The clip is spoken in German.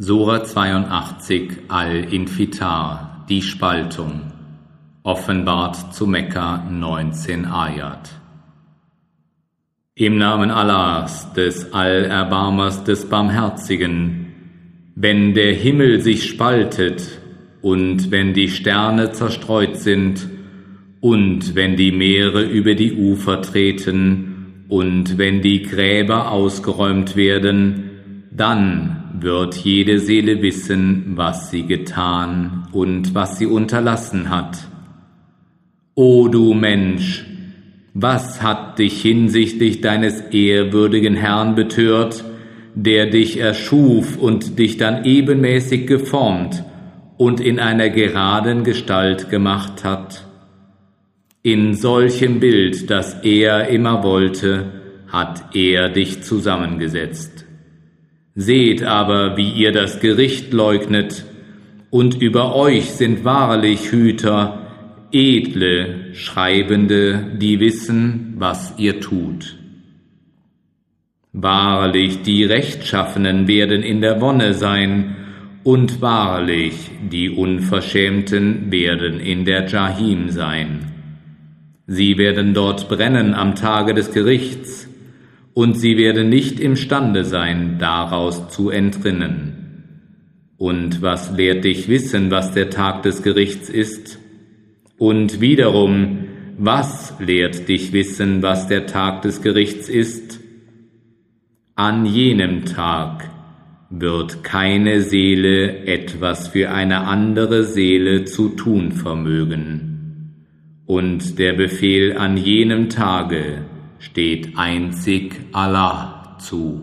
Sura 82 Al-Infitar, die Spaltung, offenbart zu Mekka 19 Ayat. Im Namen Allahs, des Allerbarmers, des Barmherzigen, wenn der Himmel sich spaltet und wenn die Sterne zerstreut sind und wenn die Meere über die Ufer treten und wenn die Gräber ausgeräumt werden, dann wird jede Seele wissen, was sie getan und was sie unterlassen hat. O du Mensch, was hat dich hinsichtlich deines ehrwürdigen Herrn betört, der dich erschuf und dich dann ebenmäßig geformt und in einer geraden Gestalt gemacht hat? In solchem Bild, das er immer wollte, hat er dich zusammengesetzt. Seht aber, wie ihr das Gericht leugnet, und über euch sind wahrlich Hüter, edle Schreibende, die wissen, was ihr tut. Wahrlich, die Rechtschaffenen werden in der Wonne sein, und wahrlich, die Unverschämten werden in der Jahim sein. Sie werden dort brennen am Tage des Gerichts, und sie werden nicht imstande sein, daraus zu entrinnen. Und was lehrt dich wissen, was der Tag des Gerichts ist? Und wiederum, was lehrt dich wissen, was der Tag des Gerichts ist? An jenem Tag wird keine Seele etwas für eine andere Seele zu tun vermögen. Und der Befehl an jenem Tage steht einzig Allah zu.